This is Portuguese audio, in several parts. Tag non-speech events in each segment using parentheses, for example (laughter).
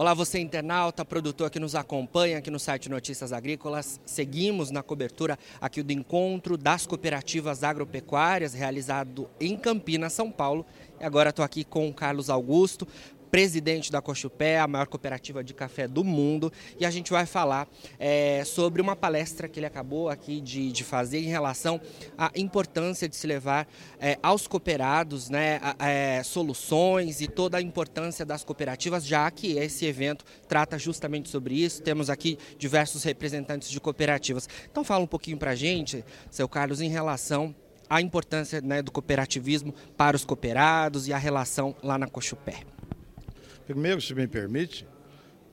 Olá, você internauta, produtor que nos acompanha aqui no site Notícias Agrícolas. Seguimos na cobertura aqui do encontro das cooperativas agropecuárias realizado em Campinas, São Paulo. E agora estou aqui com o Carlos Augusto, presidente da Cochupé, a maior cooperativa de café do mundo, e a gente vai falar é, sobre uma palestra que ele acabou aqui de, de, fazer em relação à importância de se levar é, aos cooperados né, é, soluções e toda a importância das cooperativas, já que esse evento trata justamente sobre isso. Temos aqui diversos representantes de cooperativas. Então fala um pouquinho para a gente, seu Carlos, em relação à importância né, do cooperativismo para os cooperados e a relação lá na Cochupé. Primeiro, se me permite,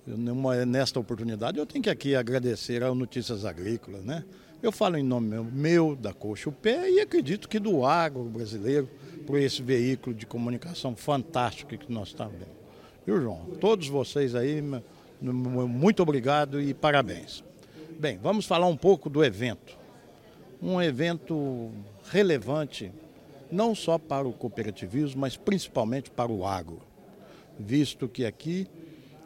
numa, nesta oportunidade, eu tenho que aqui agradecer ao Notícias Agrícolas, né? Eu falo em nome meu, meu da Coxa o Pé e acredito que do agro brasileiro, por esse veículo de comunicação fantástico que nós estamos vendo. Viu, João? Todos vocês aí, muito obrigado e parabéns. Bem, vamos falar um pouco do evento. Um evento relevante, não só para o cooperativismo, mas principalmente para o agro visto que aqui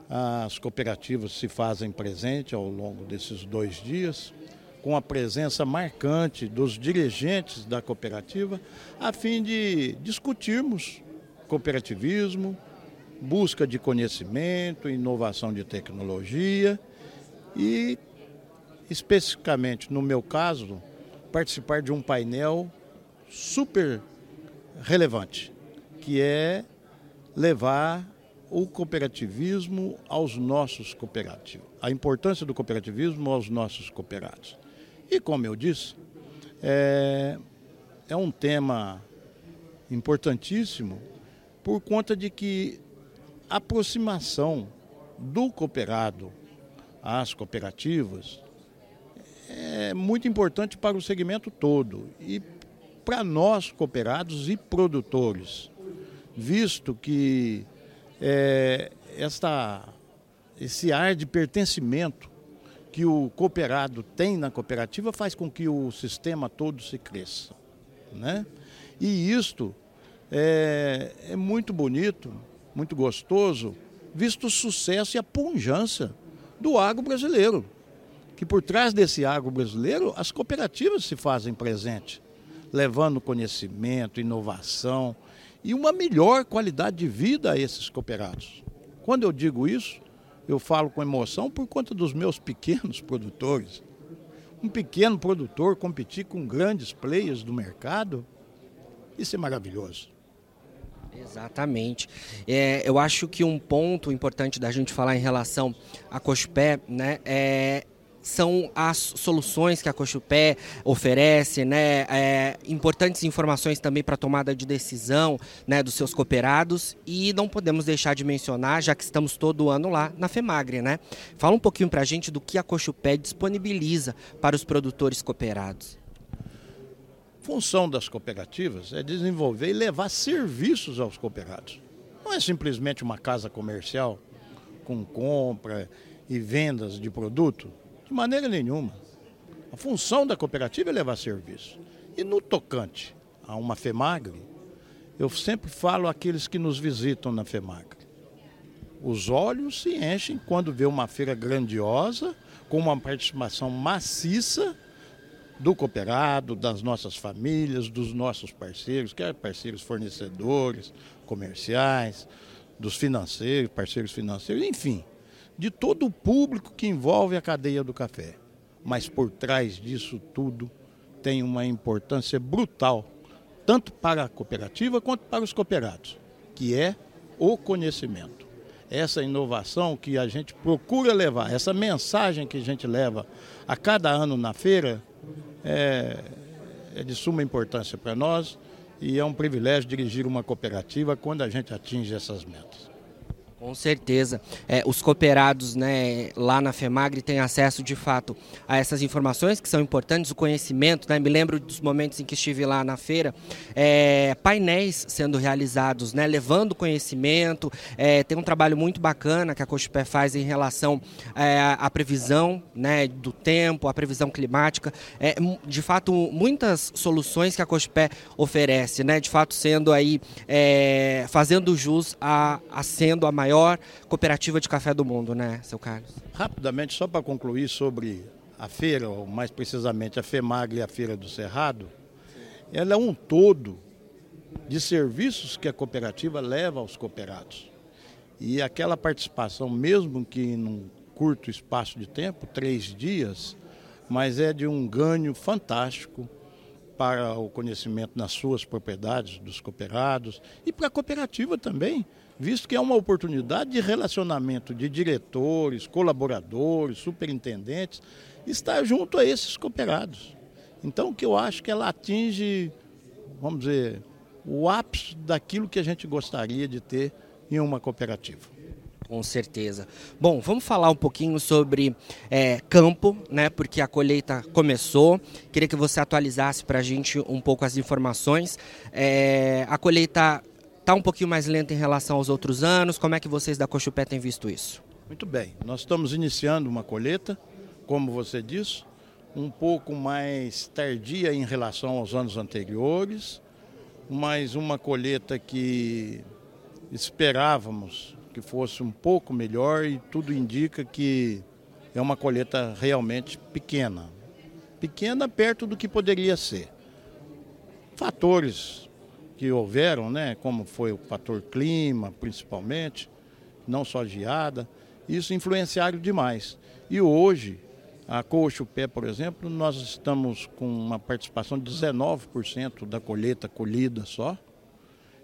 as cooperativas se fazem presente ao longo desses dois dias, com a presença marcante dos dirigentes da cooperativa, a fim de discutirmos cooperativismo, busca de conhecimento, inovação de tecnologia e, especificamente no meu caso, participar de um painel super relevante, que é levar o cooperativismo aos nossos cooperativos, a importância do cooperativismo aos nossos cooperados. E como eu disse, é, é um tema importantíssimo por conta de que a aproximação do cooperado às cooperativas é muito importante para o segmento todo e para nós cooperados e produtores, visto que é, esta, esse ar de pertencimento que o cooperado tem na cooperativa faz com que o sistema todo se cresça. Né? E isto é, é muito bonito, muito gostoso, visto o sucesso e a punjância do agro brasileiro. Que por trás desse agro brasileiro, as cooperativas se fazem presente, levando conhecimento, inovação, e uma melhor qualidade de vida a esses cooperados. Quando eu digo isso, eu falo com emoção por conta dos meus pequenos produtores. Um pequeno produtor competir com grandes players do mercado, isso é maravilhoso. Exatamente. É, eu acho que um ponto importante da gente falar em relação a Cospé né, é são as soluções que a Cochupé oferece, né? É, importantes informações também para tomada de decisão né, dos seus cooperados e não podemos deixar de mencionar, já que estamos todo ano lá na FEMAGRE, né? Fala um pouquinho para a gente do que a Cochupé disponibiliza para os produtores cooperados. Função das cooperativas é desenvolver e levar serviços aos cooperados. Não é simplesmente uma casa comercial com compra e vendas de produto de maneira nenhuma. A função da cooperativa é levar serviço. E no tocante a uma FEMAGRE, eu sempre falo àqueles que nos visitam na FEMAGRE. Os olhos se enchem quando vê uma feira grandiosa, com uma participação maciça do cooperado, das nossas famílias, dos nossos parceiros, quer parceiros fornecedores, comerciais, dos financeiros, parceiros financeiros, enfim de todo o público que envolve a cadeia do café. Mas por trás disso tudo tem uma importância brutal, tanto para a cooperativa quanto para os cooperados, que é o conhecimento. Essa inovação que a gente procura levar, essa mensagem que a gente leva a cada ano na feira, é, é de suma importância para nós e é um privilégio dirigir uma cooperativa quando a gente atinge essas metas. Com certeza. É, os cooperados né, lá na FEMAGRE têm acesso de fato a essas informações que são importantes, o conhecimento. Né? Me lembro dos momentos em que estive lá na feira, é, painéis sendo realizados, né, levando conhecimento. É, tem um trabalho muito bacana que a Cochupé faz em relação é, à previsão né, do tempo, à previsão climática. É, de fato, muitas soluções que a Cochupé oferece, né, de fato sendo aí, é, fazendo jus a, a sendo a maior maior cooperativa de café do mundo, né, seu Carlos? Rapidamente, só para concluir sobre a feira, ou mais precisamente a FEMAG e a Feira do Cerrado, ela é um todo de serviços que a cooperativa leva aos cooperados. E aquela participação, mesmo que num curto espaço de tempo, três dias, mas é de um ganho fantástico para o conhecimento nas suas propriedades dos cooperados e para a cooperativa também, visto que é uma oportunidade de relacionamento de diretores, colaboradores, superintendentes, estar junto a esses cooperados. Então, o que eu acho que ela atinge, vamos dizer, o ápice daquilo que a gente gostaria de ter em uma cooperativa. Com certeza. Bom, vamos falar um pouquinho sobre é, campo, né? Porque a colheita começou. Queria que você atualizasse para a gente um pouco as informações. É, a colheita está um pouquinho mais lenta em relação aos outros anos. Como é que vocês da Cochupé têm visto isso? Muito bem. Nós estamos iniciando uma colheita, como você disse, um pouco mais tardia em relação aos anos anteriores, mas uma colheita que esperávamos que fosse um pouco melhor e tudo indica que é uma colheita realmente pequena. Pequena perto do que poderia ser. Fatores que houveram, né, como foi o fator clima, principalmente, não só geada, isso influenciaram demais. E hoje, a Coxo Pé, por exemplo, nós estamos com uma participação de 19% da colheita colhida só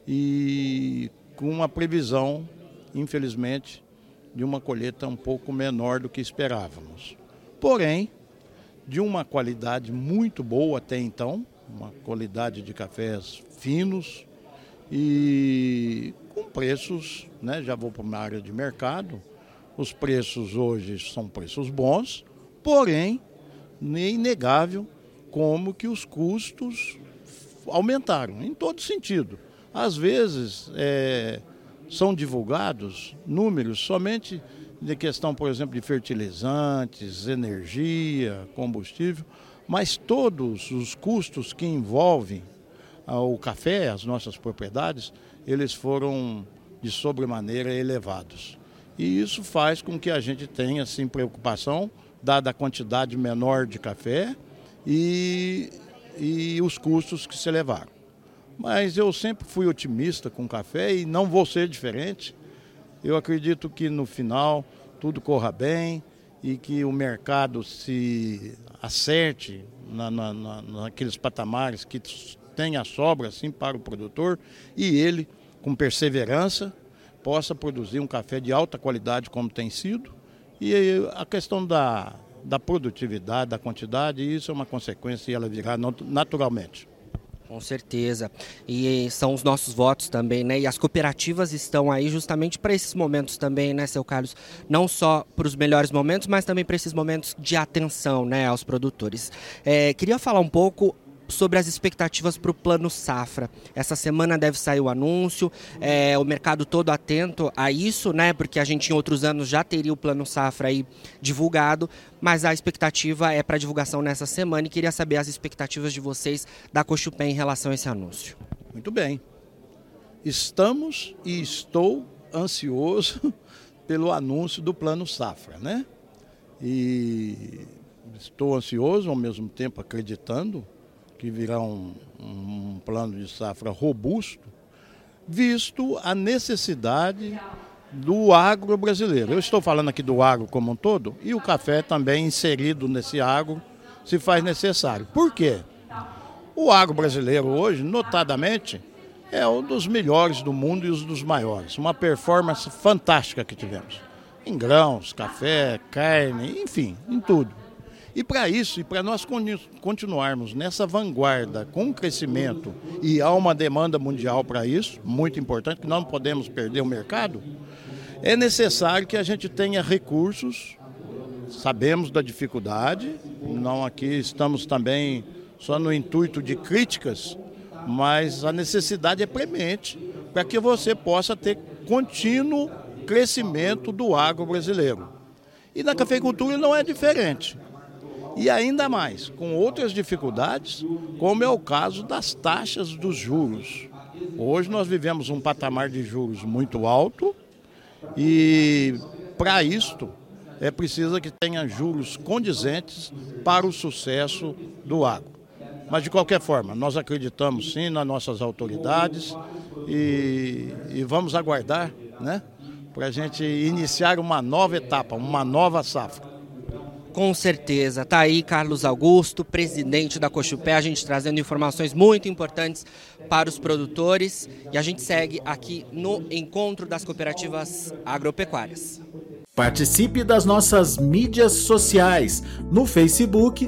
e com uma previsão infelizmente, de uma colheita um pouco menor do que esperávamos. Porém, de uma qualidade muito boa até então, uma qualidade de cafés finos e com preços, né, já vou para uma área de mercado, os preços hoje são preços bons, porém, é inegável como que os custos aumentaram, em todo sentido. Às vezes, é, são divulgados números somente de questão, por exemplo, de fertilizantes, energia, combustível, mas todos os custos que envolvem ah, o café, as nossas propriedades, eles foram de sobremaneira elevados. E isso faz com que a gente tenha sim preocupação, dada a quantidade menor de café e, e os custos que se elevaram. Mas eu sempre fui otimista com o café e não vou ser diferente. Eu acredito que no final tudo corra bem e que o mercado se acerte na, na, na, naqueles patamares que tenha sobra assim para o produtor e ele, com perseverança, possa produzir um café de alta qualidade como tem sido. E a questão da, da produtividade, da quantidade, isso é uma consequência e ela virá naturalmente. Com certeza. E são os nossos votos também, né? E as cooperativas estão aí justamente para esses momentos também, né, seu Carlos? Não só para os melhores momentos, mas também para esses momentos de atenção, né, aos produtores. É, queria falar um pouco sobre as expectativas para o plano safra. Essa semana deve sair o anúncio, é, o mercado todo atento a isso, né? Porque a gente em outros anos já teria o plano safra aí divulgado, mas a expectativa é para divulgação nessa semana e queria saber as expectativas de vocês da Cochupé em relação a esse anúncio. Muito bem. Estamos e estou ansioso (laughs) pelo anúncio do plano safra, né? E estou ansioso ao mesmo tempo acreditando que virá um, um plano de safra robusto, visto a necessidade do agro brasileiro. Eu estou falando aqui do agro como um todo e o café também inserido nesse agro se faz necessário. Por quê? O agro brasileiro hoje, notadamente, é um dos melhores do mundo e um dos maiores. Uma performance fantástica que tivemos. Em grãos, café, carne, enfim, em tudo. E para isso, e para nós continuarmos nessa vanguarda com crescimento, e há uma demanda mundial para isso, muito importante, que não podemos perder o mercado, é necessário que a gente tenha recursos, sabemos da dificuldade, não aqui estamos também só no intuito de críticas, mas a necessidade é premente para que você possa ter contínuo crescimento do agro brasileiro. E na cafeicultura não é diferente. E ainda mais, com outras dificuldades, como é o caso das taxas dos juros. Hoje nós vivemos um patamar de juros muito alto E para isto é preciso que tenha juros condizentes para o sucesso do agro. Mas de qualquer forma, nós acreditamos sim nas nossas autoridades e, e vamos aguardar, né? Para a gente iniciar uma nova etapa, uma nova safra. Com certeza. Tá aí Carlos Augusto, presidente da Cochupé, a gente trazendo informações muito importantes para os produtores e a gente segue aqui no encontro das cooperativas agropecuárias. Participe das nossas mídias sociais no Facebook